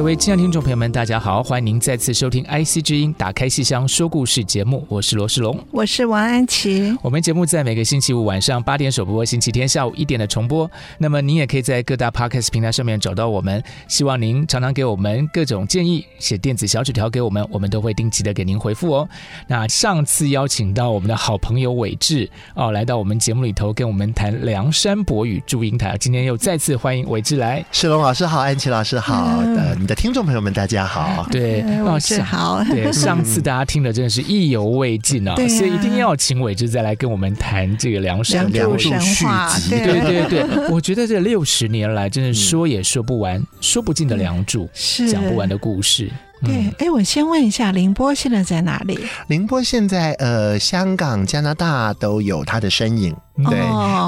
各位亲爱的听众朋友们，大家好，欢迎您再次收听《IC 之音》打开戏箱说故事节目，我是罗世龙，我是王安琪。我们节目在每个星期五晚上八点首播，星期天下午一点的重播。那么您也可以在各大 Podcast 平台上面找到我们。希望您常常给我们各种建议，写电子小纸条给我们，我们都会定期的给您回复哦。那上次邀请到我们的好朋友韦志哦，来到我们节目里头跟我们谈《梁山伯与祝英台》，今天又再次欢迎韦志来。世龙老师好，安琪老师好。嗯的听众朋友们，大家好。对，老师好。对，上次大家听的真的是意犹未尽啊，所以一定要请伟志再来跟我们谈这个梁山梁祝续集。对对对，我觉得这六十年来，真的说也说不完、说不尽的梁祝，是讲不完的故事。对，哎，我先问一下，凌波现在在哪里？凌波现在呃，香港、加拿大都有他的身影。对，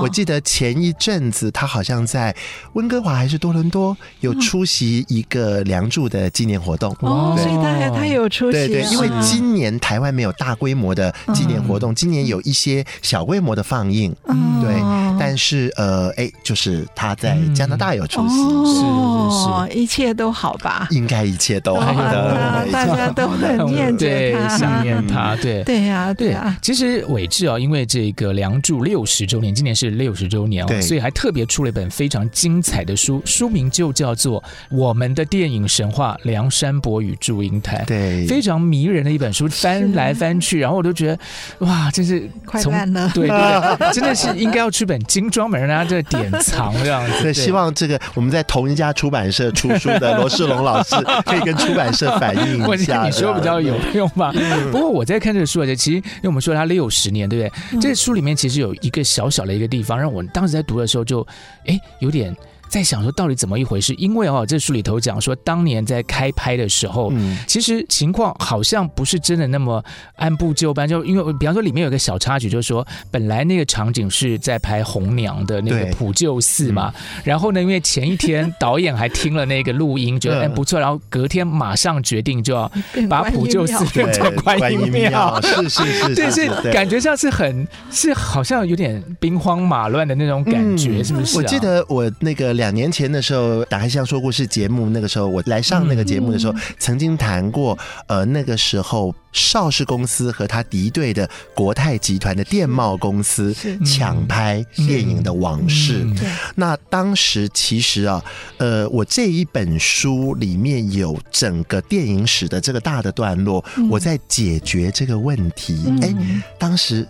我记得前一阵子他好像在温哥华还是多伦多有出席一个梁祝的纪念活动。哦，所以他还他有出席。对对，因为今年台湾没有大规模的纪念活动，今年有一些小规模的放映。嗯，对。但是呃，哎，就是他在加拿大有出席。是是，一切都好吧？应该一切都好的，大家都很念着他，想念他。对对呀，对啊。其实伟志啊，因为这个梁祝六十周年，今年是六十周年哦，所以还特别出了一本非常精彩的书，书名就叫做《我们的电影神话：梁山伯与祝英台》。对，非常迷人的一本书，翻来翻去，然后我都觉得哇，真是快烂了。对对，真的是应该要出本精装本，让大家这典藏这样子。希望这个我们在同一家出版社出书的罗世龙老师 可以跟出版社反映一下，你说比较有用吧？不过我在看这个书啊，其实因为我们说它六十年，对不对？这个书里面其实有一个小小的一个地方，让我当时在读的时候就，哎，有点。在想说到底怎么一回事？因为哦，这书里头讲说，当年在开拍的时候，嗯，其实情况好像不是真的那么按部就班。就因为比方说里面有个小插曲，就是说本来那个场景是在拍红娘的那个普救寺嘛，然后呢，因为前一天导演还听了那个录音，觉得哎不错，然后隔天马上决定就要把普救寺变成观音庙，是是是，对，是感觉像是很是好像有点兵荒马乱的那种感觉，是不是？我记得我那个。两年前的时候，打开戏箱说故事节目，那个时候我来上那个节目的时候，曾经谈过，呃，那个时候邵氏公司和他敌对的国泰集团的电贸公司抢拍电影的往事。那当时其实啊，呃，我这一本书里面有整个电影史的这个大的段落，我在解决这个问题。哎，当时。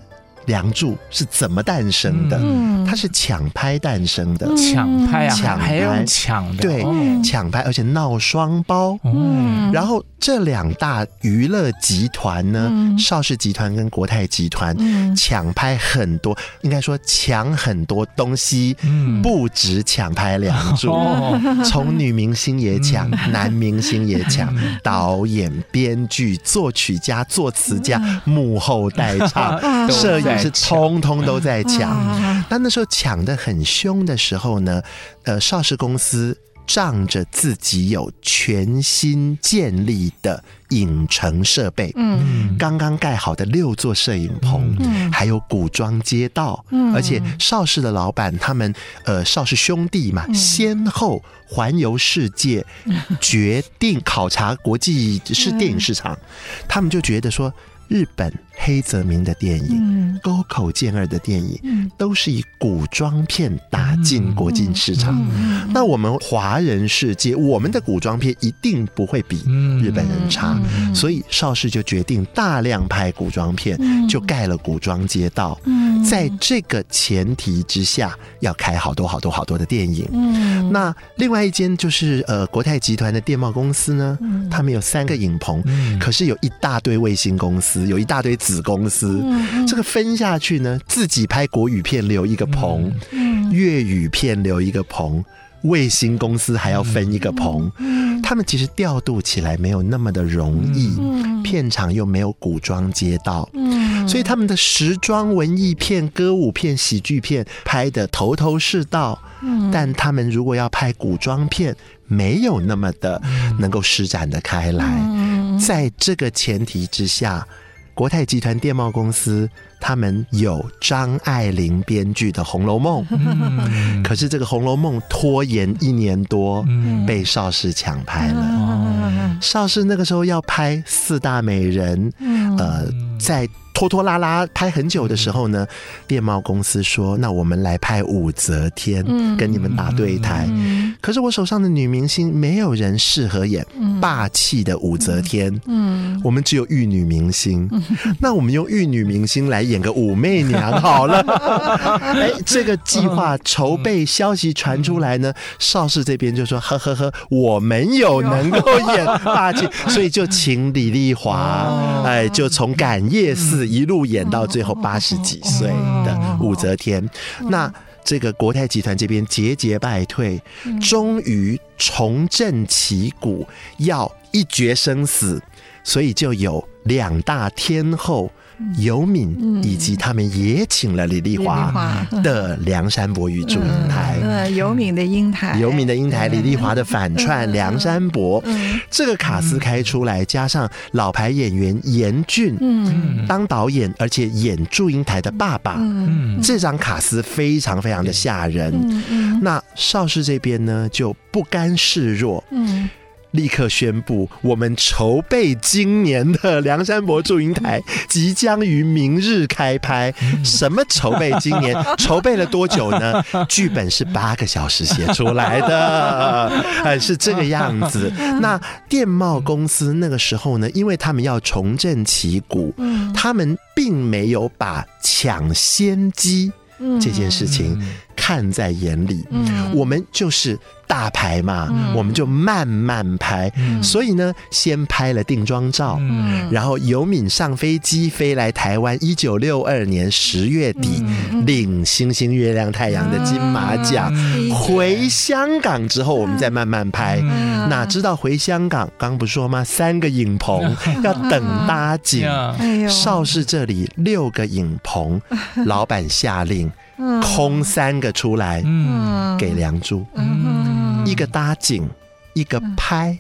梁祝是怎么诞生的？嗯，它是抢拍诞生的，抢拍啊，抢拍。抢的，对，抢拍，而且闹双胞。嗯，然后这两大娱乐集团呢，邵氏集团跟国泰集团抢拍很多，应该说抢很多东西，不止抢拍梁祝，从女明星也抢，男明星也抢，导演、编剧、作曲家、作词家、幕后代唱、摄影。是通通都在抢，但那时候抢的很凶的时候呢，呃，邵氏公司仗着自己有全新建立的影城设备，嗯，刚刚盖好的六座摄影棚，嗯，还有古装街道，嗯，而且邵氏的老板他们，呃，邵氏兄弟嘛，先后环游世界，决定考察国际是电影市场，他们就觉得说，日本、黑泽明的电影、沟口健二的电影，都是以古装片打进国际市场。那我们华人世界，我们的古装片一定不会比日本人差，所以邵氏就决定大量拍古装片，就盖了古装街道。在这个前提之下，要开好多好多好多的电影。那另外一间就是呃国泰集团的电贸公司呢，他们有三个影棚，可是有一大堆卫星公司，有一大堆子公司，这个分下去呢，自己拍国语片留一个棚，粤语片留一个棚，卫星公司还要分一个棚，他们其实调度起来没有那么的容易，片场又没有古装街道，所以他们的时装文艺片、歌舞片、喜剧片拍的头头是道，但他们如果要拍古装片，没有那么的能够施展的开来，在这个前提之下。国泰集团电贸公司，他们有张爱玲编剧的《红楼梦》，可是这个《红楼梦》拖延一年多，被邵氏抢拍了。邵氏那个时候要拍四大美人，呃，在。拖拖拉拉拍很久的时候呢，电贸公司说：“那我们来拍武则天，跟你们打对台。”可是我手上的女明星没有人适合演霸气的武则天，我们只有玉女明星。那我们用玉女明星来演个武媚娘好了。哎，这个计划筹备消息传出来呢，邵氏这边就说：“呵呵呵，我们有能够演霸气，所以就请李丽华，哎，就从感业寺。”一路演到最后八十几岁的武则天，那这个国泰集团这边节节败退，终于重振旗鼓，要一决生死，所以就有两大天后。尤敏以及他们也请了李丽华的梁山伯与祝英台，嗯，尤敏的英台，尤敏的英台，李丽华的反串梁山伯，这个卡斯开出来，加上老牌演员严俊，嗯，当导演，而且演祝英台的爸爸，嗯，这张卡斯非常非常的吓人，嗯，那邵氏这边呢就不甘示弱，嗯。立刻宣布，我们筹备今年的《梁山伯祝英台 》即将于明日开拍。什么筹备今年？筹备了多久呢？剧本是八个小时写出来的，呃，是这个样子。那电贸公司那个时候呢，因为他们要重振旗鼓，他们并没有把抢先机这件事情看在眼里。我们就是。大牌嘛，嗯、我们就慢慢拍。嗯、所以呢，先拍了定妆照，嗯、然后尤敏上飞机飞来台湾。一九六二年十月底，嗯、领星星、月亮、太阳的金马奖。嗯、回香港之后，我们再慢慢拍。嗯、哪知道回香港，刚不说吗？三个影棚要等搭景。邵氏这里六个影棚，老板下令。空三个出来，嗯，给梁祝，嗯，一个搭景，一个拍，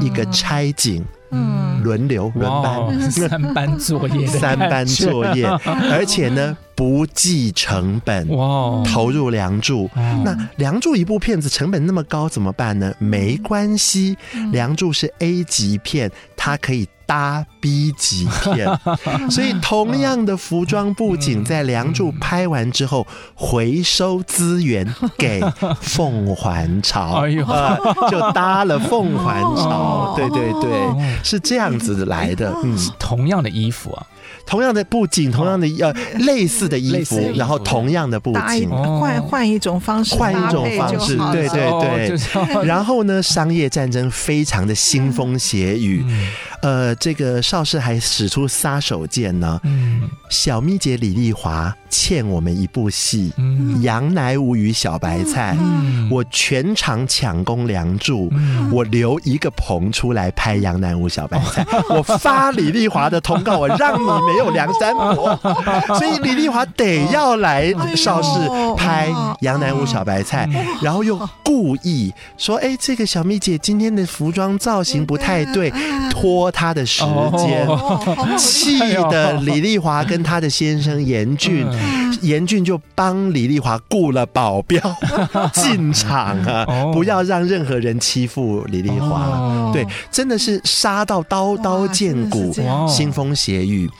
一个拆景，嗯，轮流轮班，三班作业，三班作业，而且呢不计成本，哇，投入梁祝。那梁祝一部片子成本那么高怎么办呢？没关系，梁祝是 A 级片，它可以。搭 B 级片，所以同样的服装布景，在《梁祝》拍完之后，回收资源给凤还巢，哎呦，就搭了凤还巢，对对对，是这样子来的。嗯，同样的衣服啊。同样的布景，同样的呃 类似的衣服，然后同样的布景，换换一种方式，换一种方式，对对对。然后呢，商业战争非常的腥风血雨，呃，这个邵氏还使出杀手锏呢。小咪姐李丽华欠我们一部戏，《杨乃武与小白菜》，我全场抢攻梁祝，我留一个棚出来拍《杨乃武小白菜》，我发李丽华的通告，我让你没有梁山伯，所以李丽华得要来邵氏拍《杨乃武小白菜》，然后又故意说：“哎，这个小蜜姐今天的服装造型不太对，拖她的时间。”气的李丽华跟她的先生严俊，严俊就帮李丽华雇了保镖进场啊，不要让任何人欺负李丽华。对，真的是杀到刀刀见骨，腥风血雨。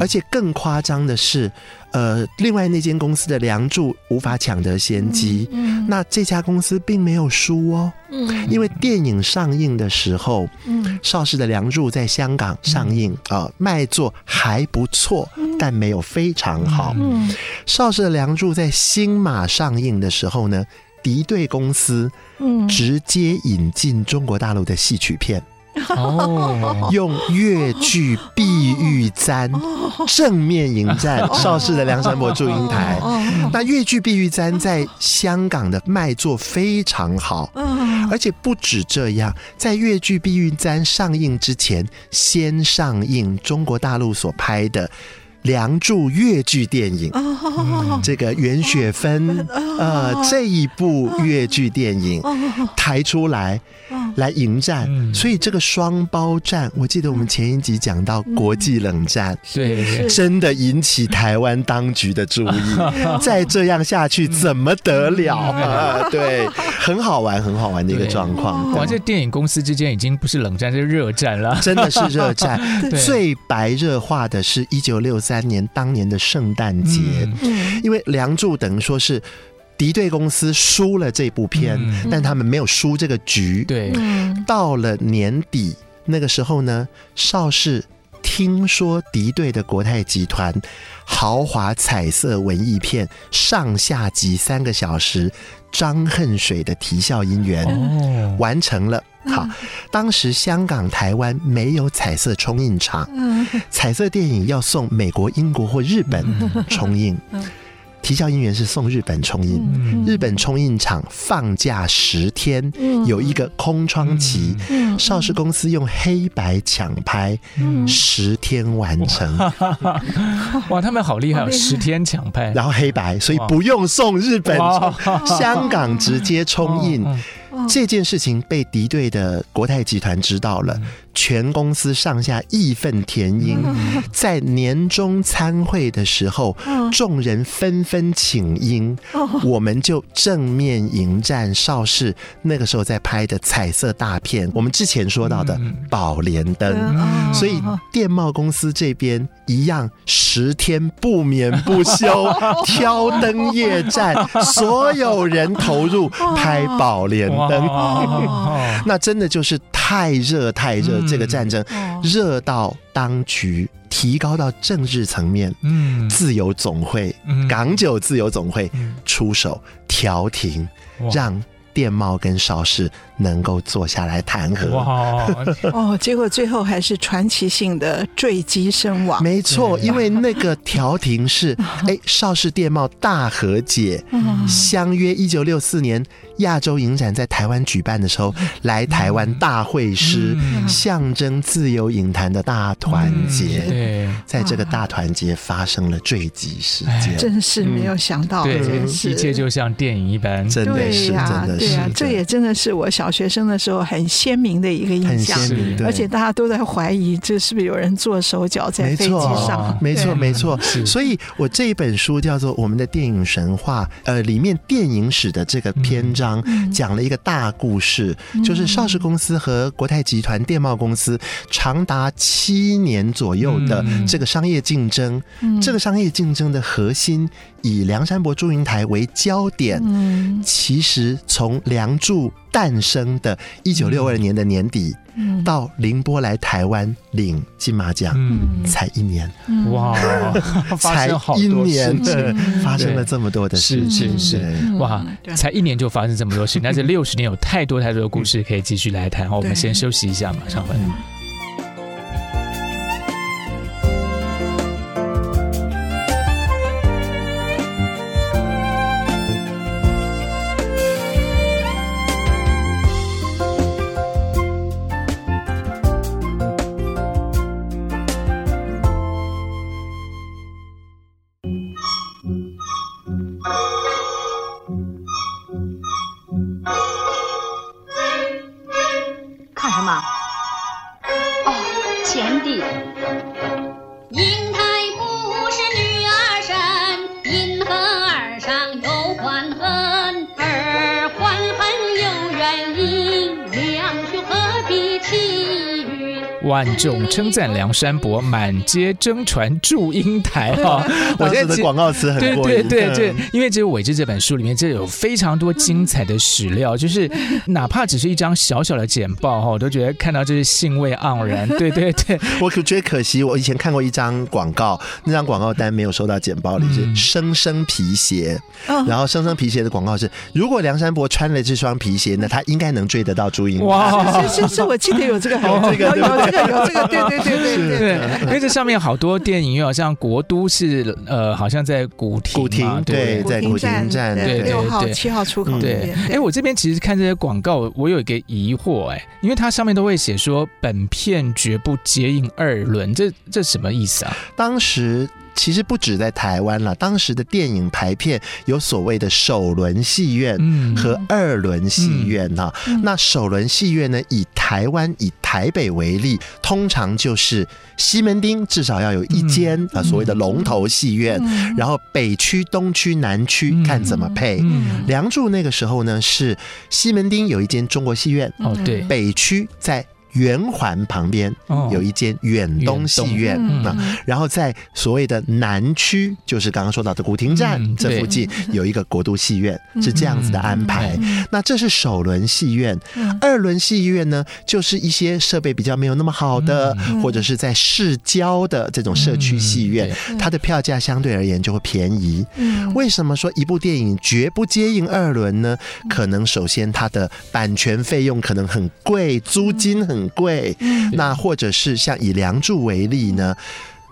而且更夸张的是，呃，另外那间公司的《梁祝》无法抢得先机，嗯，那这家公司并没有输哦，嗯，因为电影上映的时候，嗯，邵氏的《梁祝》在香港上映啊，呃，卖座还不错，但没有非常好，嗯，邵氏的《梁祝》在新马上映的时候呢，敌对公司直接引进中国大陆的戏曲片。哦，用越剧《碧玉簪》正面迎战邵氏的梁山伯祝英台。那越剧《碧玉簪》在香港的卖座非常好，而且不止这样，在越剧《碧玉簪》上映之前，先上映中国大陆所拍的。《梁祝》越剧电影，嗯、这个袁雪芬，呃，这一部越剧电影抬出来来迎战，所以这个双胞战，我记得我们前一集讲到国际冷战，对，真的引起台湾当局的注意。再这样下去怎么得了？啊？对，很好玩，很好玩的一个状况。哇，这电影公司之间已经不是冷战，是热战了，真的是热战。最白热化的是一九六三。三年当年的圣诞节，因为《梁祝》等于说是敌对公司输了这部片，但他们没有输这个局。对，到了年底那个时候呢，邵氏听说敌对的国泰集团豪华彩色文艺片上下集三个小时，张恨水的啼笑姻缘完成了。好，当时香港、台湾没有彩色冲印厂，彩色电影要送美国、英国或日本冲印。啼笑姻缘是送日本冲印，日本冲印厂放假十天，有一个空窗期，邵氏公司用黑白抢拍，十天完成。哇，他们好厉害，十天抢拍，然后黑白，所以不用送日本，香港直接冲印。这件事情被敌对的国泰集团知道了。全公司上下义愤填膺，在年终参会的时候，众人纷纷请缨，我们就正面迎战邵氏那个时候在拍的彩色大片。我们之前说到的《宝莲灯》，所以电贸公司这边一样，十天不眠不休，挑灯夜战，所有人投入拍《宝莲灯》，那真的就是。太热太热，这个战争热到当局提高到政治层面，嗯，自由总会、港九自由总会出手调停，让电贸跟邵氏能够坐下来谈和。哦，结果最后还是传奇性的坠机身亡。没错，因为那个调停是，哎，邵氏电贸大和解，相约一九六四年。亚洲影展在台湾举办的时候，来台湾大会师，象征自由影坛的大团结。对，在这个大团结发生了坠机事件，真是没有想到，对，一切就像电影一般，真的是，真的是，这也真的是我小学生的时候很鲜明的一个印象，而且大家都在怀疑这是不是有人做手脚在飞机上，没错，没错，所以我这一本书叫做《我们的电影神话》，呃，里面电影史的这个篇章。讲了一个大故事，就是邵氏公司和国泰集团电贸公司长达七年左右的这个商业竞争。这个商业竞争的核心以梁山伯祝英台为焦点。其实从梁祝诞生的一九六二年的年底。到宁波来台湾领金马奖，嗯。才一年，哇，才一年，发生了这么多的事。情，是是。是，哇，才一年就发生这么多事情，但是 六十年有太多太多的故事可以继续来谈。好，我们先休息一下，马上回来。万众称赞梁山伯，满街争传祝英台 哈。我觉得广告词很对对对对，因为这个韦志这本书里面，这有非常多精彩的史料，就是 哪怕只是一张小小的简报哈，我都觉得看到就是兴味盎然。对对对，我可觉得可惜，我以前看过一张广告，那张广告单没有收到简报里，是生生皮鞋，然后生生皮鞋的广告是，如果梁山伯穿了这双皮鞋，那他应该能追得到祝英台。哇，是是是，我记得有这个，有这个，有这个，有这个，对对对对对对。因为这上面好多电影院，好像国都是呃，好像在古亭，古亭对，在古亭站对六号七号出口对。哎，我这边其实看这些广告，我有一个疑惑哎，因为它上面都会写说本片绝不接应二轮，这这什么意思啊？当时。其实不止在台湾了，当时的电影排片有所谓的首轮戏院和二轮戏院哈。那首轮戏院呢，以台湾以台北为例，通常就是西门町至少要有一间啊所谓的龙头戏院，然后北区、东区、南区看怎么配。梁祝那个时候呢，是西门町有一间中国戏院哦，对，北区在。圆环旁边有一间远东戏院啊，然后在所谓的南区，就是刚刚说到的古亭站这附近有一个国都戏院，是这样子的安排。那这是首轮戏院，二轮戏院呢，就是一些设备比较没有那么好的，或者是在市郊的这种社区戏院，它的票价相对而言就会便宜。为什么说一部电影绝不接应二轮呢？可能首先它的版权费用可能很贵，租金很。很贵，那或者是像以《梁祝》为例呢，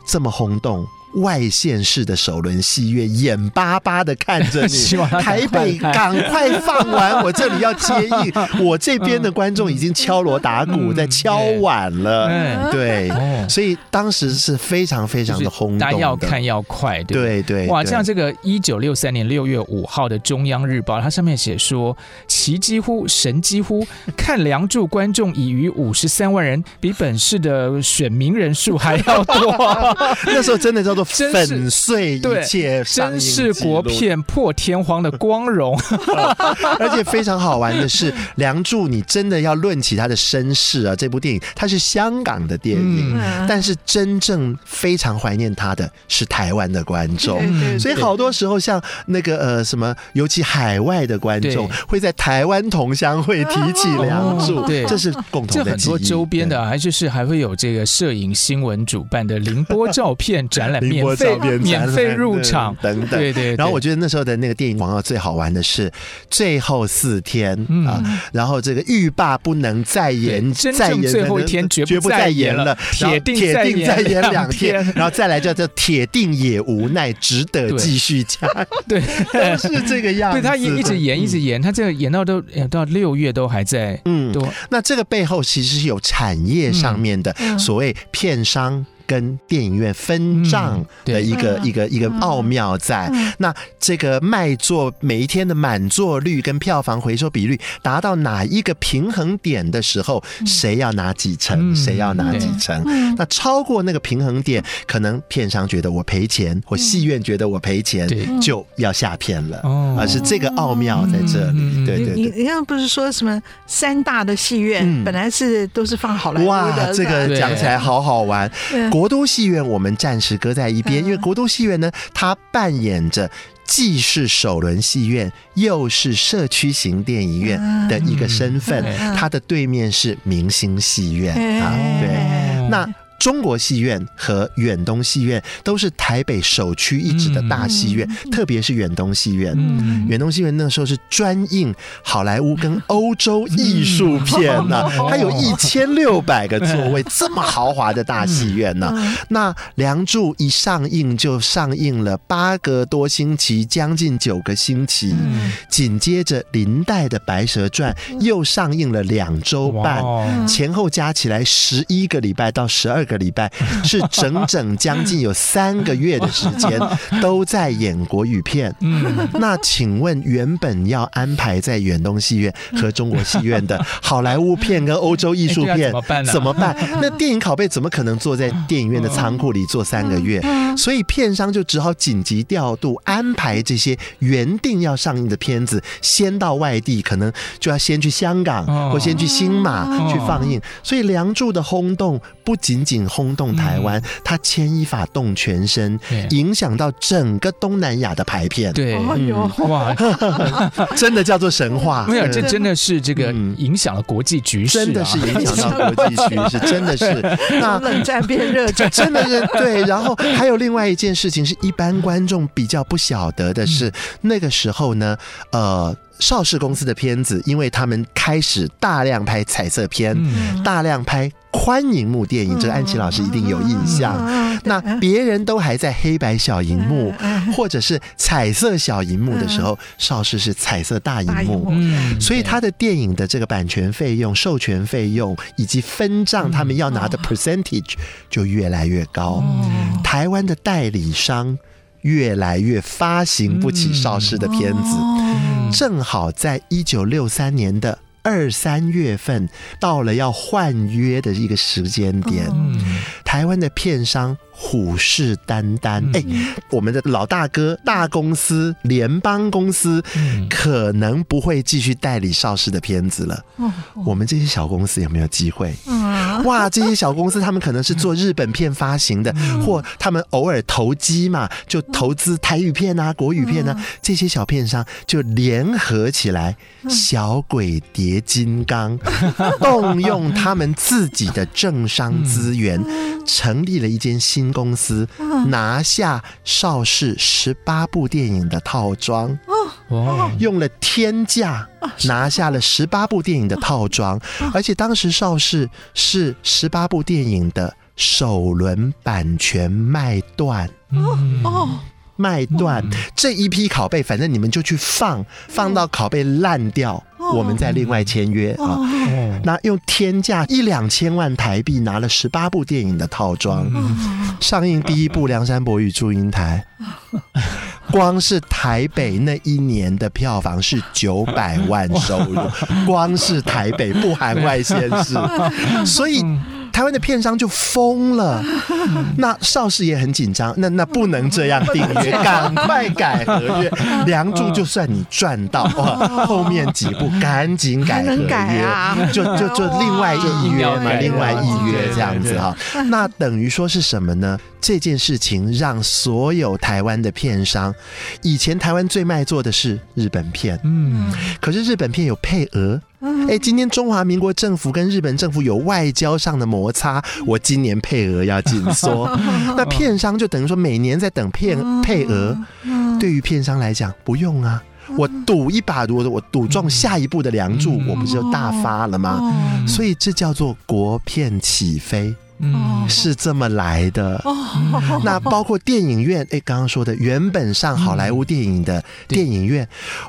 这么轰动。外县市的首轮戏院眼巴巴的看着你，台北赶快放完，我这里要接应，我这边的观众已经敲锣打鼓在敲碗了，对，所以当时是非常非常的轰动，大家要看要快，对对，哇，像这个一九六三年六月五号的《中央日报》，它上面写说，奇几乎神几乎看《梁祝》观众已逾五十三万人，比本市的选民人数还要多，那时候真的叫做。粉碎一切，真是国片破天荒的光荣。而且非常好玩的是，《梁祝》你真的要论起他的身世啊，这部电影它是香港的电影，但是真正非常怀念他的是台湾的观众。所以好多时候，像那个呃什么，尤其海外的观众会在台湾同乡会提起《梁祝》，对，这是共同的。很多周边的，还就是还会有这个摄影新闻主办的凌波照片展览。免费免费入场等等，对对。然后我觉得那时候的那个电影广告最好玩的是最后四天啊，然后这个欲罢不能再演，再延最后一天绝不再演了，铁定铁定再演两天，然后再来叫做铁定也无奈，只得继续加。对，是这个样子。对他一一直延一直演，他这个延到都演到六月都还在。嗯，对。那这个背后其实是有产业上面的所谓片商。跟电影院分账的一个一个一个奥妙在，那这个卖座每一天的满座率跟票房回收比率达到哪一个平衡点的时候，谁要拿几成，谁要拿几成？那超过那个平衡点，可能片商觉得我赔钱，或戏院觉得我赔钱，就要下片了。而是这个奥妙在这里。对对，你你刚刚不是说什么三大的戏院本来是都是放好莱坞的？哇，这个讲起来好好玩。国都戏院我们暂时搁在一边，因为国都戏院呢，它扮演着既是首轮戏院，又是社区型电影院的一个身份。它的对面是明星戏院啊，对，那。中国戏院和远东戏院都是台北首屈一指的大戏院，嗯、特别是远东戏院。嗯、远东戏院那时候是专映好莱坞跟欧洲艺术片呢、啊，它有一千六百个座位，这么豪华的大戏院呢、啊。那《梁祝》一上映就上映了八个多星期，将近九个星期。紧接着林黛的《白蛇传》又上映了两周半，前后加起来十一个礼拜到十二个。礼拜，是整整将近有三个月的时间 都在演国语片。嗯，那请问，原本要安排在远东戏院和中国戏院的 好莱坞片跟欧洲艺术片怎么办？那电影拷贝怎么可能坐在电影院的仓库里坐三个月？所以片商就只好紧急调度安排这些原定要上映的片子，先到外地，可能就要先去香港或先去新马去放映。所以《梁祝》的轰动不仅仅轰动台湾，它牵一发动全身，影响到整个东南亚的排片。对，哇，真的叫做神话。没有，这真的是这个影响了国际局势，真的是影响到国际局势，真的是。那冷战变热战，真的是对。然后还有另外一件事情是一般观众比较不晓得的是，那个时候呢，呃。邵氏公司的片子，因为他们开始大量拍彩色片，嗯、大量拍宽银幕电影，这个安琪老师一定有印象。嗯、那别人都还在黑白小荧幕，嗯、或者是彩色小荧幕的时候，邵氏、嗯、是彩色大荧幕，嗯、所以他的电影的这个版权费用、授权费用以及分账，他们要拿的 percentage 就越来越高。嗯、台湾的代理商。越来越发行不起邵氏的片子，正好在一九六三年的二三月份，到了要换约的一个时间点，台湾的片商。虎视眈眈，哎，我们的老大哥大公司联邦公司可能不会继续代理邵氏的片子了。我们这些小公司有没有机会？哇，这些小公司他们可能是做日本片发行的，或他们偶尔投机嘛，就投资台语片啊、国语片啊，这些小片商就联合起来，小鬼叠金刚，动用他们自己的政商资源，成立了一间新。公司拿下邵氏十八部电影的套装，哦用了天价拿下了十八部电影的套装，而且当时邵氏是十八部电影的首轮版权卖断。哦。卖断。这一批拷贝，反正你们就去放，放到拷贝烂掉，我们再另外签约啊。那用天价一两千万台币拿了十八部电影的套装，上映第一部《梁山伯与祝英台 》，光是台北那一年的票房是九百万收入，光是台北不含外县市，所以。台湾的片商就疯了，那邵氏也很紧张，那那不能这样订阅，赶快改合约。梁祝就算你赚到，后面几部赶紧改合约，就就就另外一约嘛，另外一约这样子哈。那等于说是什么呢？这件事情让所有台湾的片商，以前台湾最卖座的是日本片，嗯，可是日本片有配额。哎，今天中华民国政府跟日本政府有外交上的摩擦，我今年配额要紧缩，那片商就等于说每年在等片 配额。对于片商来讲，不用啊，我赌一把，我我赌中下一步的《梁祝》，我不是就大发了吗？所以这叫做国片起飞，是这么来的。那包括电影院，哎，刚刚说的原本上好莱坞电影的电影院，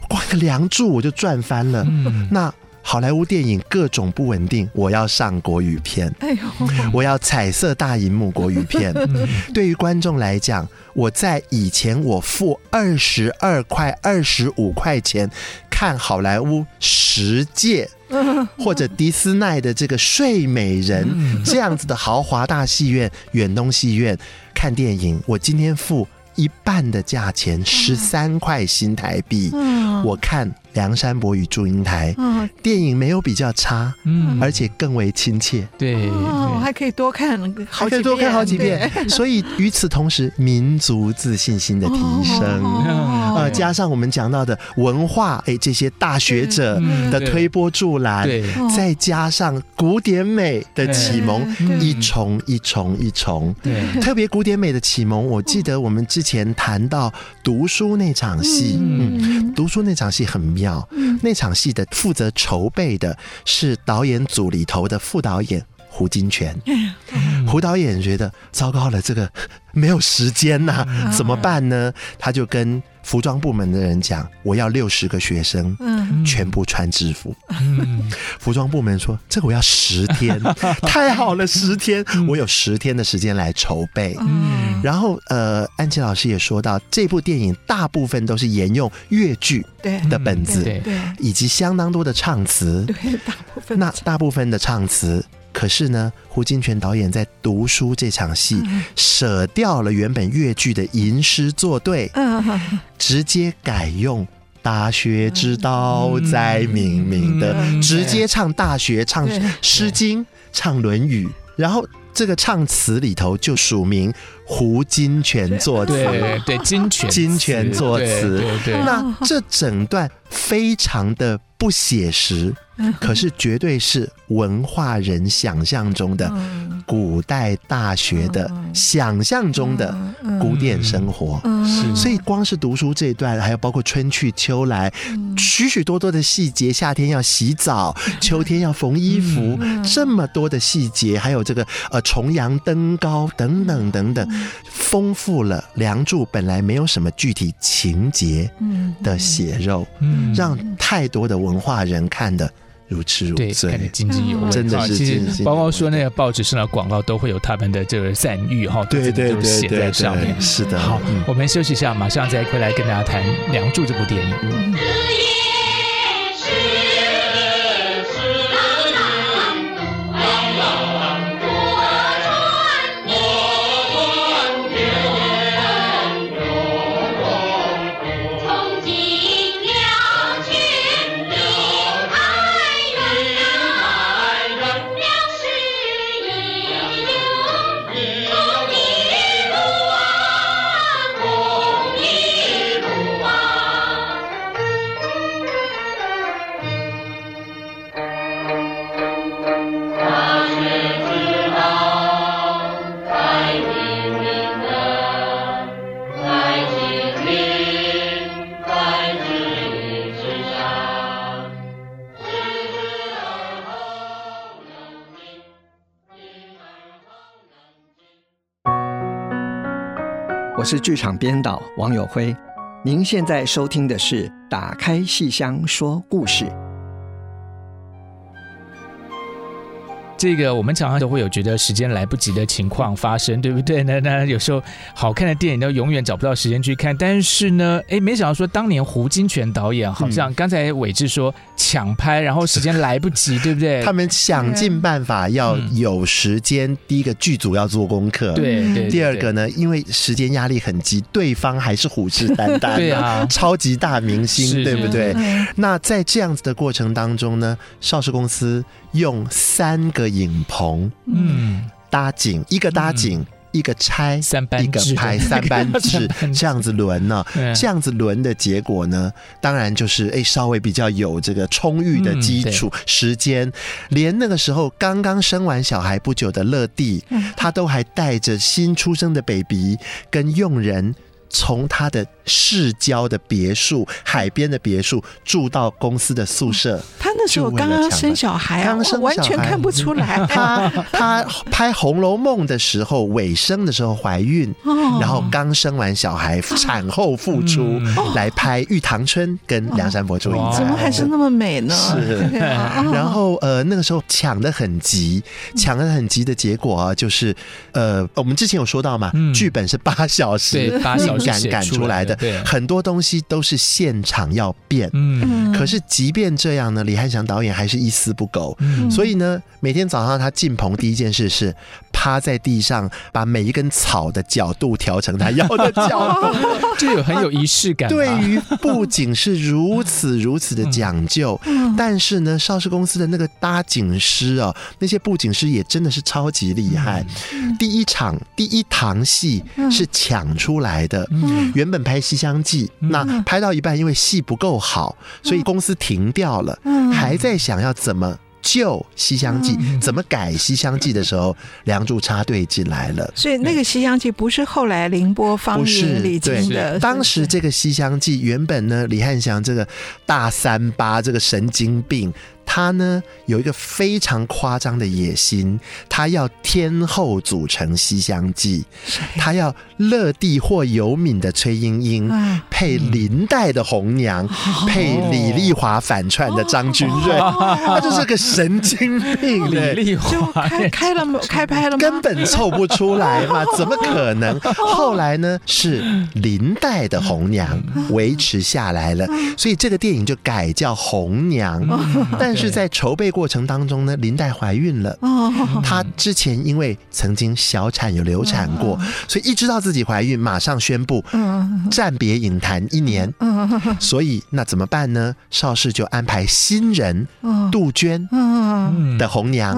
光个《梁祝》我就赚翻了。那好莱坞电影各种不稳定，我要上国语片，哎呦，我要彩色大荧幕国语片。对于观众来讲，我在以前我付二十二块、二十五块钱看好莱坞十届，或者迪斯奈的这个睡美人这样子的豪华大戏院、远东戏院看电影，我今天付一半的价钱，十三块新台币，我看。梁山伯与祝英台，电影没有比较差，嗯，而且更为亲切，对，还可以多看，还可以多看好几遍。所以与此同时，民族自信心的提升，呃，加上我们讲到的文化，哎，这些大学者的推波助澜，对，再加上古典美的启蒙，一重一重一重，对，特别古典美的启蒙，我记得我们之前谈到读书那场戏，嗯，读书那场戏很妙。那场戏的负责筹备的是导演组里头的副导演胡金铨。胡导演觉得糟糕了，这个没有时间呐、啊，怎么办呢？他就跟服装部门的人讲：“我要六十个学生，嗯全部穿制服。” 服装部门说：“这个我要十天，太好了，十天，我有十天的时间来筹备。”嗯然后，呃，安琪老师也说到，这部电影大部分都是沿用粤剧的本子，对，以及相当多的唱词，对，大部分那大部分的唱词。可是呢，胡金铨导演在读书这场戏，舍掉了原本粤剧的吟诗作对，直接改用“大学之道，在明明”的，直接唱《大学》、唱《诗经》、唱《论语》，然后这个唱词里头就署名胡金铨作词，对对，金铨金铨作词，对对。那这整段非常的不写实。可是绝对是文化人想象中的古代大学的想象中的古典生活，所以光是读书这一段，还有包括春去秋来，许许多多的细节，夏天要洗澡，秋天要缝衣服，这么多的细节，还有这个呃重阳登高等等等等，丰富了《梁祝》本来没有什么具体情节的血肉，让太多的文化人看的。如痴如醉，看得，津津有味，真的是。其实包括说那个报纸上的广告都会有他们的这个赞誉哈，对对对，写在上面。是的，好，我们休息一下，马上再回来跟大家谈《梁祝》这部电影。我是剧场编导王友辉，您现在收听的是《打开戏箱说故事》。这个我们常常都会有觉得时间来不及的情况发生，对不对呢？那有时候好看的电影都永远找不到时间去看。但是呢，哎，没想到说当年胡金铨导演好像刚才伟志说抢拍，然后时间来不及，对不对？他们想尽办法要有时间。第一个剧组要做功课，对。第二个呢，因为时间压力很急，对方还是虎视眈眈，对啊，超级大明星，对不对？那在这样子的过程当中呢，邵氏公司用三个。影棚，嗯，搭景，一个搭景，嗯、一个拆，三班一个拍，三班制，这样子轮呢，这样子轮的结果呢，当然就是哎，稍微比较有这个充裕的基础、嗯、时间，连那个时候刚刚生完小孩不久的乐蒂，他都还带着新出生的 baby 跟佣人。从他的市郊的别墅、海边的别墅住到公司的宿舍，他那时候刚刚生小孩啊，完全看不出来。他他拍《红楼梦》的时候，尾声的时候怀孕，然后刚生完小孩，产后复出来拍《玉堂春》跟梁山伯祝英台，怎么还是那么美呢？是，然后呃那个时候抢的很急，抢的很急的结果啊，就是呃我们之前有说到嘛，剧本是八小时，八小时。赶赶出来的很多东西都是现场要变，嗯，可是即便这样呢，李汉祥导演还是一丝不苟，所以呢，每天早上他进棚第一件事是趴在地上，把每一根草的角度调成他要的角度，就有很有仪式感。对于布景是如此如此的讲究，但是呢，邵氏公司的那个搭景师啊，那些布景师也真的是超级厉害。第一场第一堂戏是抢出来的。原本拍《西厢记》，那拍到一半，因为戏不够好，所以公司停掉了，还在想要怎么救《西厢记》，怎么改《西厢记》的时候，梁祝插队进来了。所以那个《西厢记》不是后来凌波方英、李靖的。当时这个《西厢记》原本呢，李翰祥这个大三八这个神经病。他呢有一个非常夸张的野心，他要天后组成《西厢记》，他要乐蒂或尤敏的崔莺莺配林黛的红娘，配李丽华反串的张君瑞，他就是个神经病。李丽华。就开开了开拍了吗？根本凑不出来嘛，怎么可能？后来呢是林黛的红娘维持下来了，所以这个电影就改叫红娘。但是在筹备过程当中呢，林黛怀孕了。她之前因为曾经小产有流产过，所以一知道自己怀孕，马上宣布暂别影坛一年。所以那怎么办呢？邵氏就安排新人杜鹃的红娘，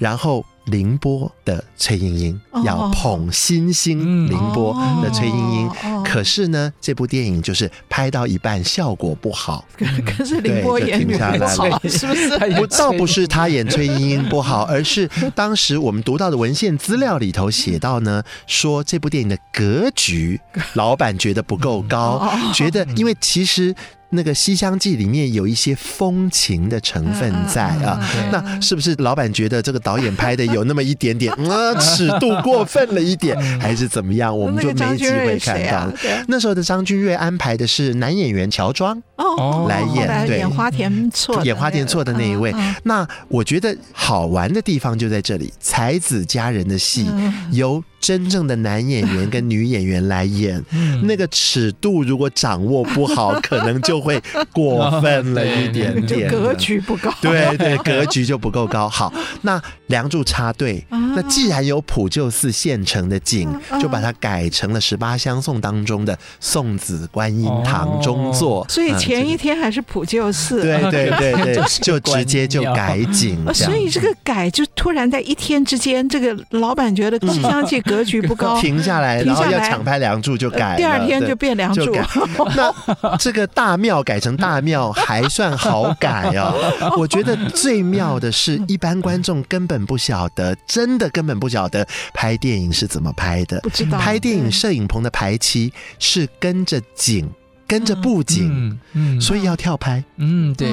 然后。凌波的崔莺莺要捧星星凌波的崔莺莺，可是呢，这部电影就是拍到一半效果不好，可是凌波演不好，是不是？不，倒不是他演崔莺莺不好，而是当时我们读到的文献资料里头写到呢，说这部电影的格局，老板觉得不够高，觉得因为其实。那个《西厢记》里面有一些风情的成分在啊，那是不是老板觉得这个导演拍的有那么一点点啊 尺度过分了一点，还是怎么样？我们就没机会看到。那时候的张君瑞安排的是男演员乔装哦来演，对，演花田错，演花田错的那一位。那我觉得好玩的地方就在这里，才子佳人的戏由真正的男演员跟女演员来演，那个尺度如果掌握不好，可能就会过分了一点点，格局不高。对对，格局就不够高。好，那《梁祝》插队，那既然有普救寺现成的景，就把它改成了十八相送当中的送子观音堂中坐。所以前一天还是普救寺，对对对对，就直接就改景。所以这个改就突然在一天之间，这个老板觉得《西厢记》格局不高，停下来，然后要抢拍《梁祝》就改了，第二天就变《梁祝》。那这个大庙改成大庙还算好改哦。我觉得最妙的是一般观众根本不晓得，真的根本不晓得拍电影是怎么拍的。不知道拍电影摄影棚的排期是跟着景。跟着布景，嗯，嗯，所以要跳拍，嗯，对，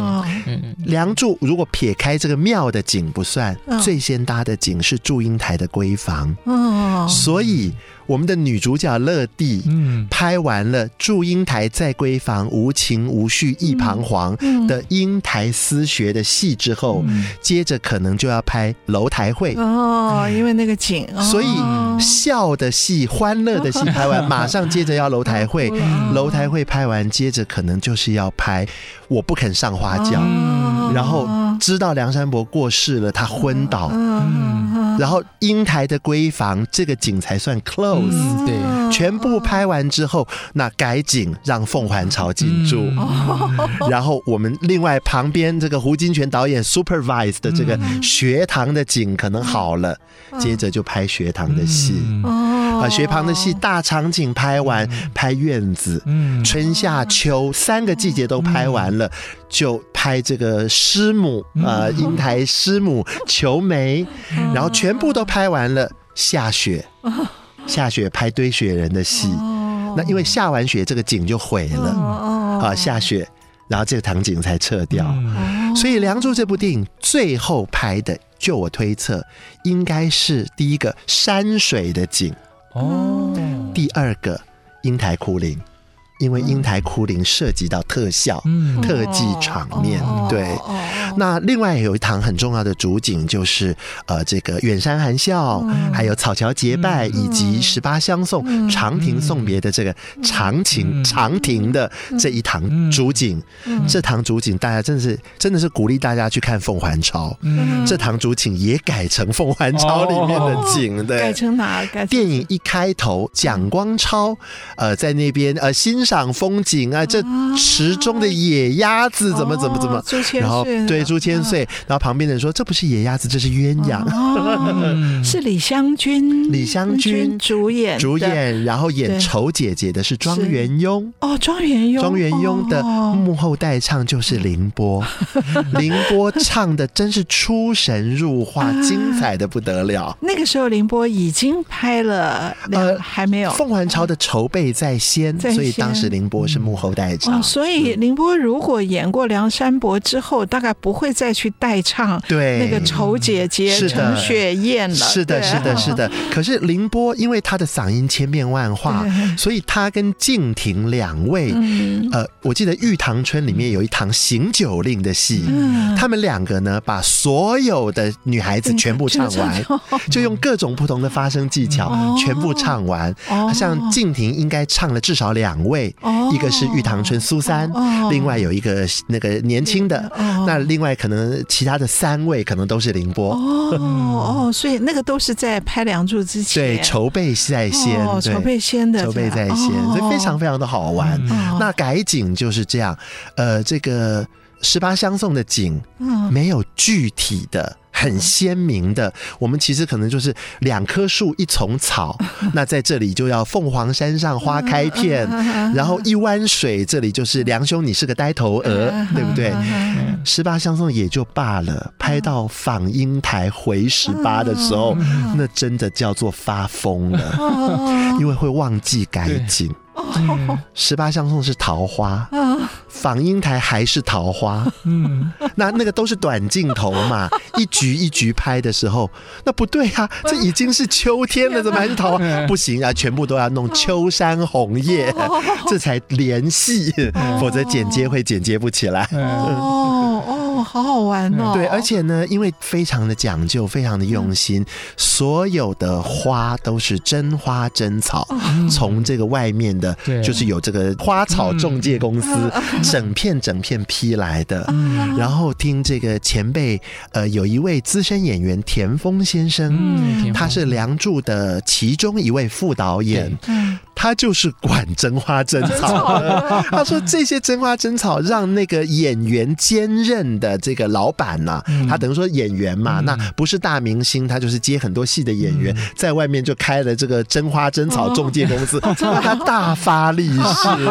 梁祝如果撇开这个庙的景不算，最先搭的景是祝英台的闺房，哦，所以。我们的女主角乐蒂，嗯，拍完了祝英台在闺房无情无绪亦彷徨的英台私学的戏之后，接着可能就要拍楼台会哦，因为那个景，所以笑的戏、欢乐的戏拍完，马上接着要楼台会，楼台会拍完，接着可能就是要拍我不肯上花轿，然后知道梁山伯过世了，他昏倒，然后英台的闺房这个景才算 close。嗯，对，全部拍完之后，那改景让凤还巢进驻，嗯、然后我们另外旁边这个胡金铨导演 supervise 的这个学堂的景可能好了，嗯、接着就拍学堂的戏，嗯、啊，学堂的戏大场景拍完，拍院子，嗯、春夏秋三个季节都拍完了，就拍这个师母啊，英台师母求媒，然后全部都拍完了，下雪。下雪拍堆雪人的戏，那因为下完雪这个景就毁了。啊，下雪，然后这个场景才撤掉，所以《梁祝》这部电影最后拍的，就我推测，应该是第一个山水的景。哦，第二个英台哭灵。因为英台哭灵涉及到特效、嗯、特技场面，哦、对。哦、那另外有一堂很重要的主景，就是呃，这个远山含笑，嗯、还有草桥结拜，嗯、以及十八相送、嗯、长亭送别的这个长情、嗯、长亭的这一堂主景。这堂主景，大家真的是真的是鼓励大家去看《凤还巢》。嗯、这堂主景也改成《凤还巢》里面的景，哦、对。改成哪？改成电影一开头，蒋光超呃在那边呃欣赏。赏风景啊，这池中的野鸭子怎么怎么怎么？然后对朱千岁，然后旁边的人说这不是野鸭子，这是鸳鸯。是李香君，李香君主演主演，然后演丑姐姐的是庄元雍。哦，庄元雍，庄元雍的幕后代唱就是凌波，凌波唱的真是出神入化，精彩的不得了。那个时候凌波已经拍了，呃，还没有《凤还巢》的筹备在先，所以当。当时凌波是幕后代唱，哦，所以凌波如果演过梁山伯之后，大概不会再去代唱对。那个丑姐姐陈雪燕了。是的，是的，是的。可是凌波因为他的嗓音千变万化，所以他跟静婷两位，呃，我记得《玉堂春》里面有一堂行酒令的戏，他们两个呢把所有的女孩子全部唱完，就用各种不同的发声技巧全部唱完。像静婷应该唱了至少两位，一个是玉堂春苏三，另外有一个那个年轻的，那另外可能其他的三位可能都是凌波。哦哦，所以那个都是在拍《梁祝》之前，对，筹备在先，筹备先的，筹备在先，所以非常非常的好玩。那改景就是这样，呃，这个十八相送的景，没有具体的。很鲜明的，我们其实可能就是两棵树一丛草，那在这里就要凤凰山上花开片，然后一湾水，这里就是梁兄你是个呆头鹅，对不对？十八相送也就罢了，拍到访英台回十八的时候，那真的叫做发疯了，因为会忘记改景。十八相送是桃花，访英台还是桃花，嗯，那那个都是短镜头嘛，一局一局拍的时候，那不对啊，这已经是秋天了，怎么还是桃花？不行啊，全部都要弄秋山红叶，这才联系，否则剪接会剪接不起来。哦哦，好好玩哦。对，而且呢，因为非常的讲究，非常的用心，所有的花都是真花真草，从这个外面。的，就是有这个花草中介公司整片整片批来的，然后听这个前辈，呃，有一位资深演员田丰先生，他是《梁祝》的其中一位副导演，他就是管真花真草。的。他说这些真花真草让那个演员兼任的这个老板呐，他等于说演员嘛，那不是大明星，他就是接很多戏的演员，在外面就开了这个真花真草中介公司，他大。发利是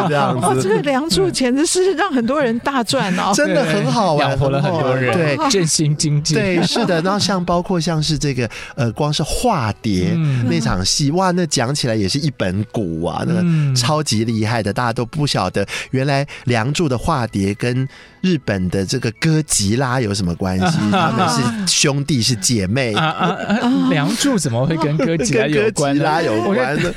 这样子，哦，这个《梁祝》简直是让很多人大赚哦，真的很好玩，养活了很多人，对，振兴经济，对，是的。然后像包括像是这个呃，光是化蝶那场戏，哇，那讲起来也是一本古啊，那个超级厉害的，大家都不晓得原来《梁祝》的化蝶跟日本的这个哥吉拉有什么关系？他们是兄弟，是姐妹。啊啊《梁祝》怎么会跟 哥吉拉有关？拉有关的，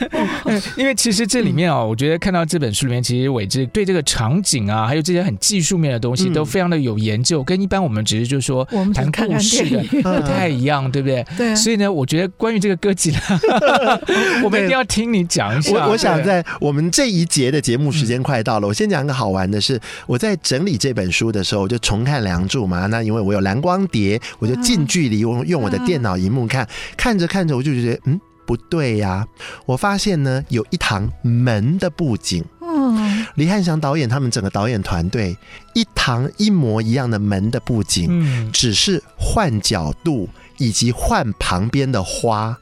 因为其实这里面哦，我觉得看到这本书里面，其实伟志对这个场景啊，还有这些很技术面的东西，都非常的有研究，跟一般我们只是就是说谈故事的不太一样，对不对？对。所以呢，我觉得关于这个哥吉拉，我们一定要听你讲一下。我我想在我们这一节的节目时间快到了，我先讲个好玩的是，我在整理这本书。的时候，我就重看《梁祝》嘛。那因为我有蓝光碟，我就近距离用用我的电脑荧幕看，看着看着，我就觉得嗯不对呀、啊。我发现呢，有一堂门的布景，嗯，李汉祥导演他们整个导演团队一堂一模一样的门的布景，只是换角度以及换旁边的花，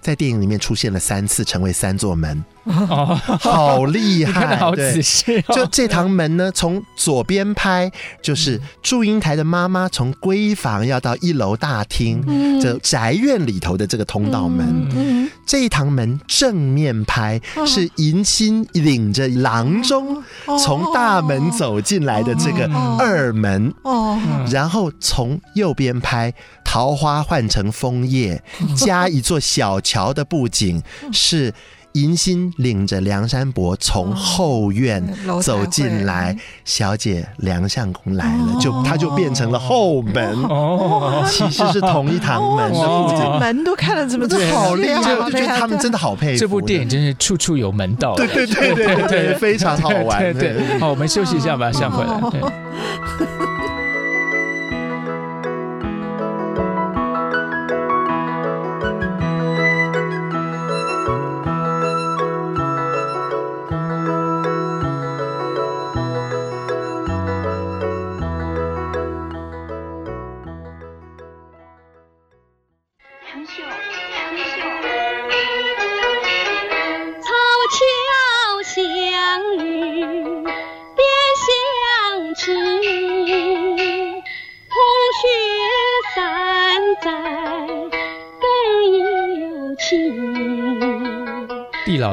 在电影里面出现了三次，成为三座门。哦，好厉害！好仔细。就这堂门呢，从左边拍，就是祝英台的妈妈从闺房要到一楼大厅，这宅院里头的这个通道门。这一堂门正面拍，是迎亲领着郎中从大门走进来的这个二门。哦，然后从右边拍，桃花换成枫叶，加一座小桥的布景是。迎新领着梁山伯从后院走进来，小姐梁相公来了，就他就变成了后门。哦，其实是同一堂门的布景，门都看了怎么 这，好厉害，就觉得他们真的好配合。这部电影真是处处有门道，对对对对对，非常好玩。对对，好，我们休息一下吧，下回来。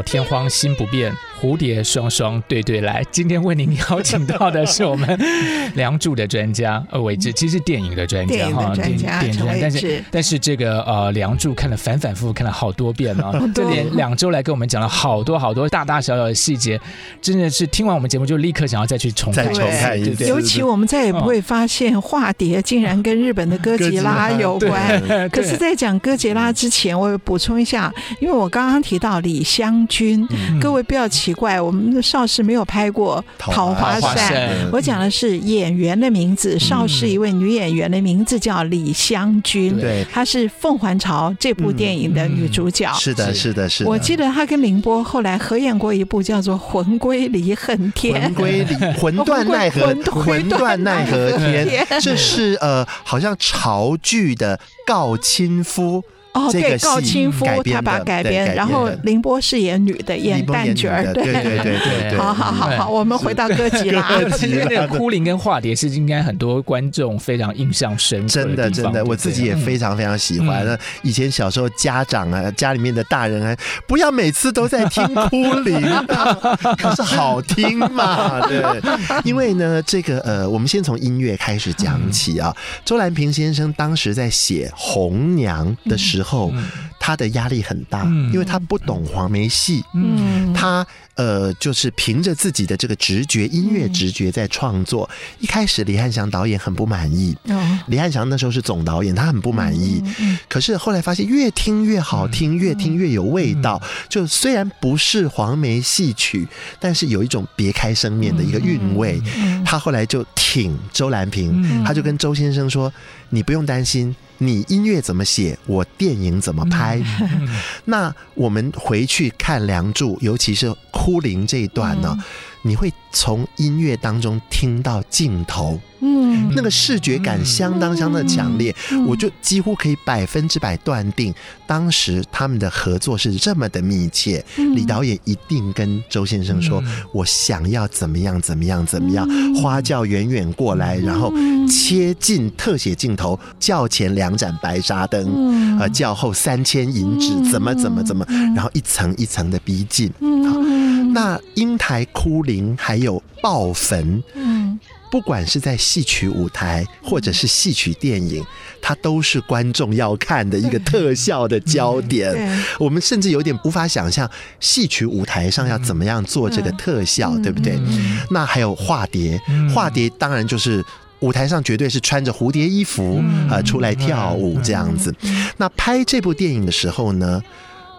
天荒心不变，蝴蝶双双对对来，今天为您邀请到的是我们《梁祝》的专家呃韦志，其实是电影的专家哈，电影电影专家，但是但是这个呃《梁祝》看了反反复复看了好多遍了，这连两周来跟我们讲了好多好多大大小小的细节，真的是听完我们节目就立刻想要再去重看。重看一遍。尤其我们再也不会发现化蝶竟然跟日本的哥吉拉有关。可是，在讲哥吉拉之前，我补充一下，因为我刚刚提到李香君，各位不要奇怪，我们的邵氏没有拍过《桃花扇》，我讲的是演员的名字。邵氏一位女演员的名字叫李香君，对，她是《凤还巢》这部电影的女主角。是的，是的，是的。我记得她跟凌波后来合演过一部叫做《魂归离恨天》，魂归离魂断奈何，魂断奈何天。这是呃，好像潮剧的告亲夫。哦，对，高亲夫他把改编，然后凌波饰演女的，演旦角儿，对对对对。好好好好，我们回到哥吉拉。那个哭灵跟化蝶是应该很多观众非常印象深刻。真的真的，我自己也非常非常喜欢。那以前小时候家长啊，家里面的大人啊，不要每次都在听哭灵，可是好听嘛，对。因为呢，这个呃，我们先从音乐开始讲起啊。周兰平先生当时在写《红娘》的时候。后，他的压力很大，因为他不懂黄梅戏，嗯，他呃，就是凭着自己的这个直觉，音乐直觉在创作。一开始李汉祥导演很不满意，李汉祥那时候是总导演，他很不满意。可是后来发现越听越好听，越听越有味道。就虽然不是黄梅戏曲，但是有一种别开生面的一个韵味。他后来就挺周兰平，他就跟周先生说：“你不用担心。”你音乐怎么写，我电影怎么拍？那我们回去看《梁祝》，尤其是哭灵这一段呢？你会从音乐当中听到镜头，嗯，那个视觉感相当相当的强烈，我就几乎可以百分之百断定，当时他们的合作是这么的密切。李导演一定跟周先生说：“我想要怎么样怎么样怎么样，花轿远远过来，然后切近特写镜头，轿前两盏白纱灯，呃，轿后三千银纸，怎么怎么怎么，然后一层一层的逼近。”那英台哭灵还有爆坟，嗯，不管是在戏曲舞台或者是戏曲电影，它都是观众要看的一个特效的焦点。我们甚至有点无法想象戏曲舞台上要怎么样做这个特效，对不对？那还有化蝶，化蝶当然就是舞台上绝对是穿着蝴蝶衣服啊出来跳舞这样子。那拍这部电影的时候呢，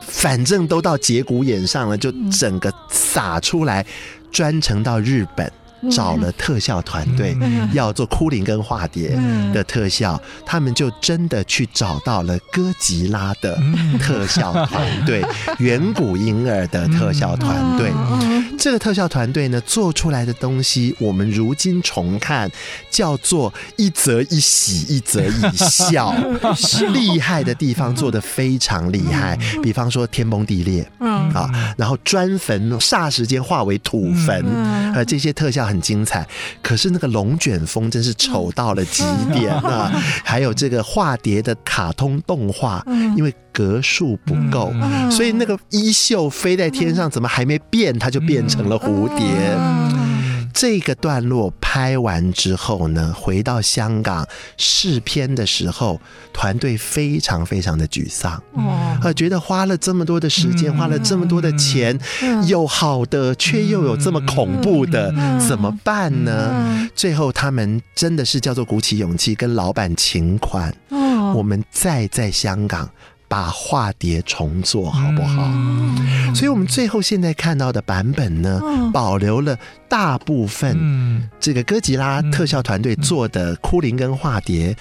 反正都到节骨眼上了，就整个撒出来，专程到日本。找了特效团队要做哭灵跟化蝶的特效，他们就真的去找到了哥吉拉的特效团队，远古婴儿的特效团队。这个特效团队呢，做出来的东西，我们如今重看叫做一则一喜，一则一笑。厉害的地方做的非常厉害，比方说天崩地裂，嗯。啊，然后砖坟霎时间化为土坟，呃，这些特效。很精彩，可是那个龙卷风真是丑到了极点啊！还有这个化蝶的卡通动画，因为格数不够，所以那个衣袖飞在天上，怎么还没变，它就变成了蝴蝶。这个段落拍完之后呢，回到香港试片的时候，团队非常非常的沮丧，呃，觉得花了这么多的时间，花了这么多的钱，有好的，却又有这么恐怖的，怎么办呢？最后他们真的是叫做鼓起勇气，跟老板请款，我们再在香港。把化蝶重做好不好？所以，我们最后现在看到的版本呢，保留了大部分这个哥吉拉特效团队做的哭灵跟化蝶。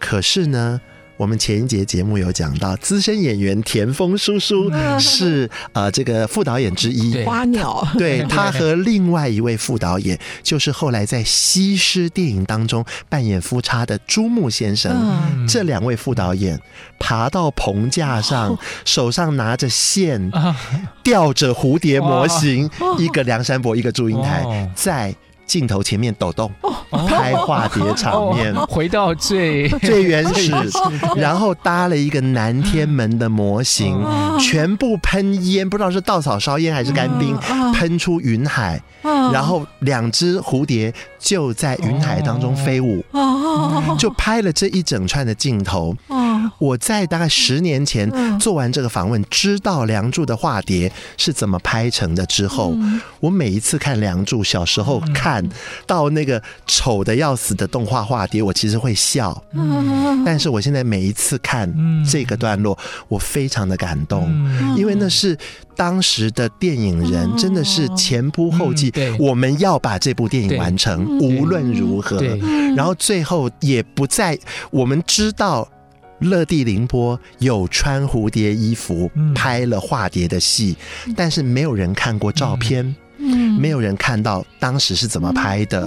可是呢。我们前一节节目有讲到，资深演员田丰叔叔是呃这个副导演之一，花鸟，对，他和另外一位副导演，就是后来在西施电影当中扮演夫差的朱木先生，这两位副导演爬到棚架上，手上拿着线，吊着蝴蝶模型，一个梁山伯，一个祝英台，在。镜头前面抖动，拍化蝶场面，回到最 最原始，然后搭了一个南天门的模型，全部喷烟，不知道是稻草烧烟还是干冰，喷出云海，然后两只蝴蝶就在云海当中飞舞，就拍了这一整串的镜头。我在大概十年前做完这个访问，知道《梁祝》的化蝶是怎么拍成的之后，我每一次看《梁祝》，小时候看到那个丑的要死的动画化蝶，我其实会笑。但是我现在每一次看这个段落，我非常的感动，因为那是当时的电影人，真的是前仆后继，我们要把这部电影完成，无论如何。然后最后也不再，我们知道。乐蒂凌波有穿蝴蝶衣服拍了化蝶的戏，但是没有人看过照片，没有人看到当时是怎么拍的。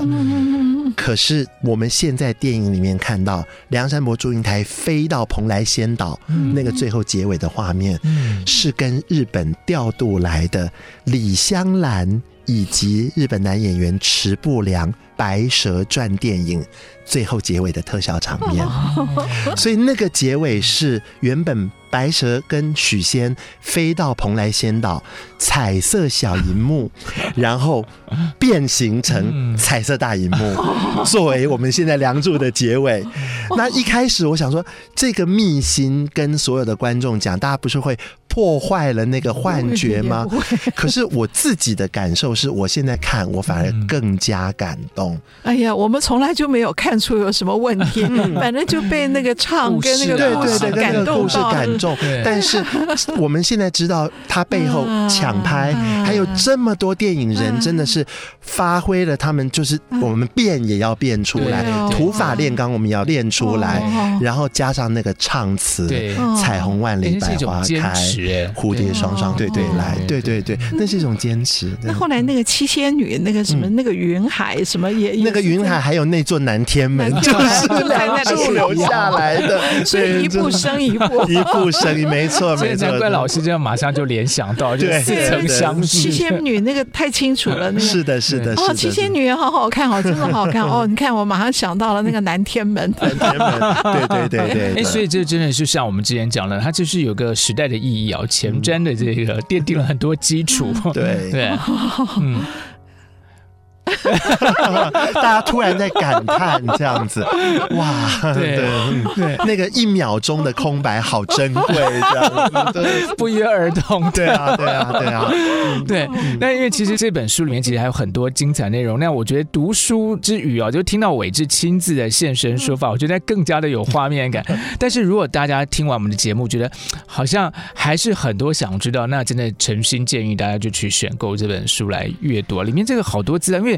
可是我们现在电影里面看到梁山伯祝英台飞到蓬莱仙岛那个最后结尾的画面，是跟日本调度来的李香兰以及日本男演员池部良《白蛇传》电影。最后结尾的特效场面，所以那个结尾是原本白蛇跟许仙飞到蓬莱仙岛，彩色小银幕，然后变形成彩色大银幕，作为我们现在梁祝的结尾。那一开始我想说，这个秘辛跟所有的观众讲，大家不是会破坏了那个幻觉吗？可是我自己的感受是，我现在看我反而更加感动。哎呀，我们从来就没有看。看出有什么问题？反正就被那个唱跟那个故事感动到，感动。但是 我们现在知道，他背后抢拍，还有这么多电影人，真的是发挥了他们，就是我们变也要变出来，土法炼钢我们也要练出来，然后加上那个唱词，彩虹万里百花开，蝴蝶双双对对来，对对对，那是一种坚持。那后来那个七仙女，那个什么那个云海什么也，那个云海还有那座南天。门就是梁祝留下来的，所以一步生一步，一步生一，没错没错。难怪老师这样马上就联想到，就似曾相识。七仙女那个太清楚了，那个是的，是的。哦，七仙女也好好看哦，真的好看哦。你看，我马上想到了那个南天门，南天门，对对对对。哎，所以这真的是像我们之前讲的，它就是有个时代的意义啊，前瞻的这个奠定了很多基础。对对，嗯。大家突然在感叹这样子，哇，对对，那个一秒钟的空白好珍贵，这样子，对，不约而同，对啊，对啊，对啊，对。那因为其实这本书里面其实还有很多精彩内容。那我觉得读书之余啊，就听到伟志亲自的现身说法，我觉得更加的有画面感。但是如果大家听完我们的节目，觉得好像还是很多想知道，那真的诚心建议大家就去选购这本书来阅读。里面这个好多资料，因为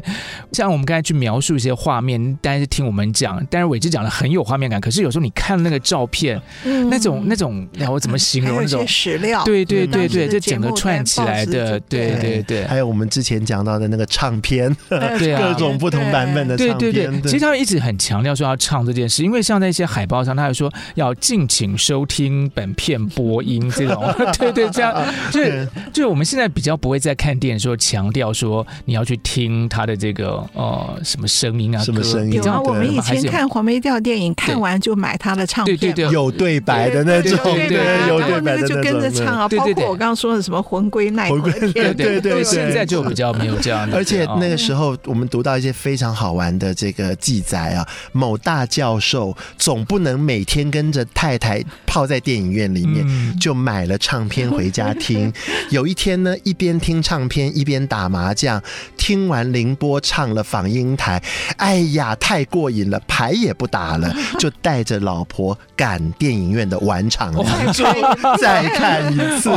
像我们刚才去描述一些画面，大家是听我们讲，但是伟志讲的很有画面感。可是有时候你看那个照片，嗯、那种那种，哎我怎么形容那种史料？对对对对，这整个串起来的，对对对。还有我们之前讲到的那个唱片，对啊，各种不同版本的唱片。对对对，其实他们一直很强调说要唱这件事，因为像那些海报上，他还说要敬请收听本片播音这种，对对，这样 就是就是我们现在比较不会再看电影时候强调说你要去听他的这个。哦，什么声音啊？什么声音？有啊，我们以前看黄梅调电影，看完就买他的唱片，对对对，有对白的那种，对对，有对白的那种，就跟着唱啊。包括我刚刚说的什么魂归奈何天，对对对，现在就比较没有这样的。而且那个时候，我们读到一些非常好玩的这个记载啊，某大教授总不能每天跟着太太泡在电影院里面，就买了唱片回家听。有一天呢，一边听唱片一边打麻将，听完凌波唱。了访英台，哎呀，太过瘾了，牌也不打了，就带着老婆赶电影院的晚场，再看一次。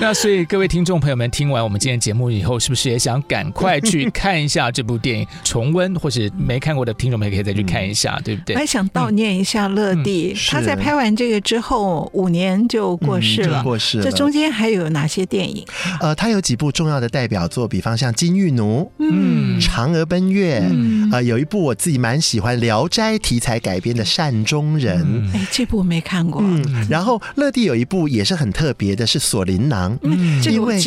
那所以各位听众朋友们，听完我们今天节目以后，是不是也想赶快去看一下这部电影，重温，或是没看过的听众们也可以再去看一下，对不对？我还想悼念一下乐蒂，他在拍完这个之后五年就过世了，过世了。这中间还有哪些电影？呃，他有几部重要的代表作，比方像《金玉奴》。奴》，嗯，《嫦娥奔月》，嗯，啊，有一部我自己蛮喜欢《聊斋》题材改编的《善终人》，哎，这部我没看过。嗯，然后乐蒂有一部也是很特别的，是《锁麟囊》，嗯，因为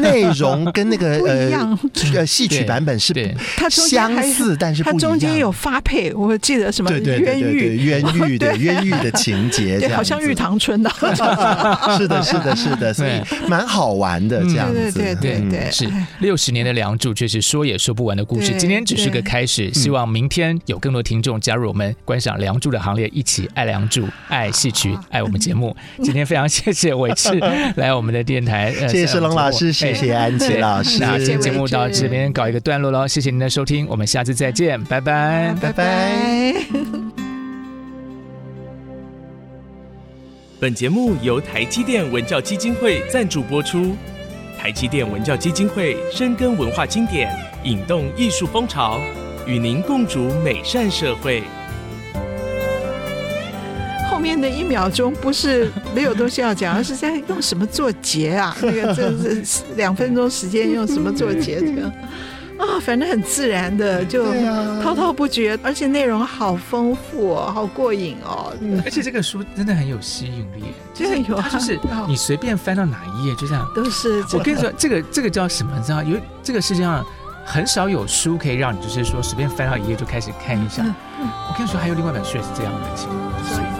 内容跟那个 呃呃戏曲版本是它相似，但是它中间有发配，我记得什么冤狱、冤狱的 冤狱的情节，对，好像玉堂春 的，是的，是的，是的，所以蛮好玩的这样子，对对对，是六十年的梁祝，确实说也说不完的故事。今天只是个开始，希望明天有更多听众加入我们观赏梁祝的行列，一起爱梁祝、爱戏曲、爱我们节目。今天非常谢谢玮志来我们的电台，谢谢世龙老师，谢谢安琪老师。那今天节目到这边搞一个段落喽，谢谢您的收听，我们下次再见，拜拜，拜拜。本节目由台积电文教基金会赞助播出。台积电文教基金会深耕文化经典，引动艺术风潮，与您共筑美善社会。后面的一秒钟不是没有东西要讲，而是在用什么做结啊？那个这是两分钟时间用什么做结？这个。啊、哦，反正很自然的就滔滔不绝，啊、而且内容好丰富哦，好过瘾哦。而且这个书真的很有吸引力，真的有，啊，就是你随便翻到哪一页，就这样都是。我跟你说，这个这个叫什么？你知道，因为这个世界上很少有书可以让你就是说随便翻到一页就开始看一下。嗯嗯、我跟你说，还有另外一本书也是这样的情况。